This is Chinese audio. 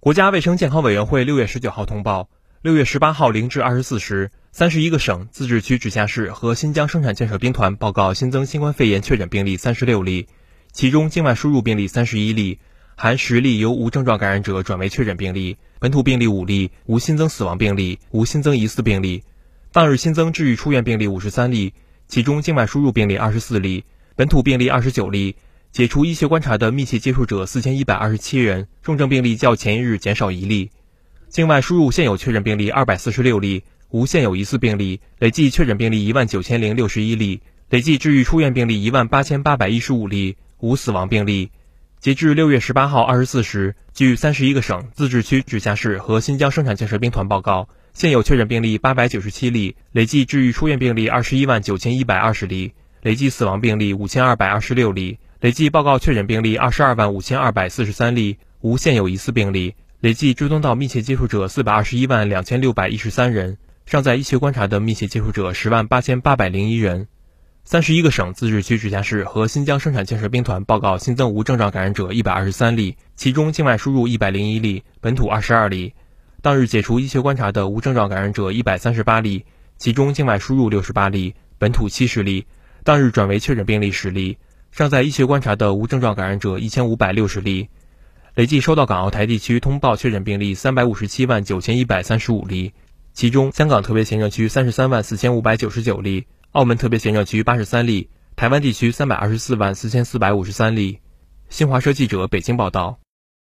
国家卫生健康委员会六月十九号通报，六月十八号零至二十四时，三十一个省、自治区、直辖市和新疆生产建设兵团报告新增新冠肺炎确诊病例三十六例，其中境外输入病例三十一例，含十例由无症状感染者转为确诊病例，本土病例五例，无新增死亡病例，无新增疑似病例。当日新增治愈出院病例五十三例，其中境外输入病例二十四例，本土病例二十九例。解除医学观察的密切接触者四千一百二十七人，重症病例较前一日减少一例。境外输入现有确诊病例二百四十六例，无现有疑似病例，累计确诊病例一万九千零六十一例，累计治愈出院病例一万八千八百一十五例，无死亡病例。截至六月十八号二十四时，据三十一个省、自治区、直辖市和新疆生产建设兵团报告，现有确诊病例八百九十七例，累计治愈出院病例二十一万九千一百二十例，累计死亡病例五千二百二十六例。累计报告确诊病例二十二万五千二百四十三例，无现有疑似病例。累计追踪到密切接触者四百二十一万两千六百一十三人，尚在医学观察的密切接触者十万八千八百零一人。三十一个省、自治区、直辖市和新疆生产建设兵团报告新增无症状感染者一百二十三例，其中境外输入一百零一例，本土二十二例。当日解除医学观察的无症状感染者一百三十八例，其中境外输入六十八例，本土七十例。当日转为确诊病例十例。尚在医学观察的无症状感染者一千五百六十例，累计收到港澳台地区通报确诊病例三百五十七万九千一百三十五例，其中香港特别行政区三十三万四千五百九十九例，澳门特别行政区八十三例，台湾地区三百二十四万四千四百五十三例。新华社记者北京报道。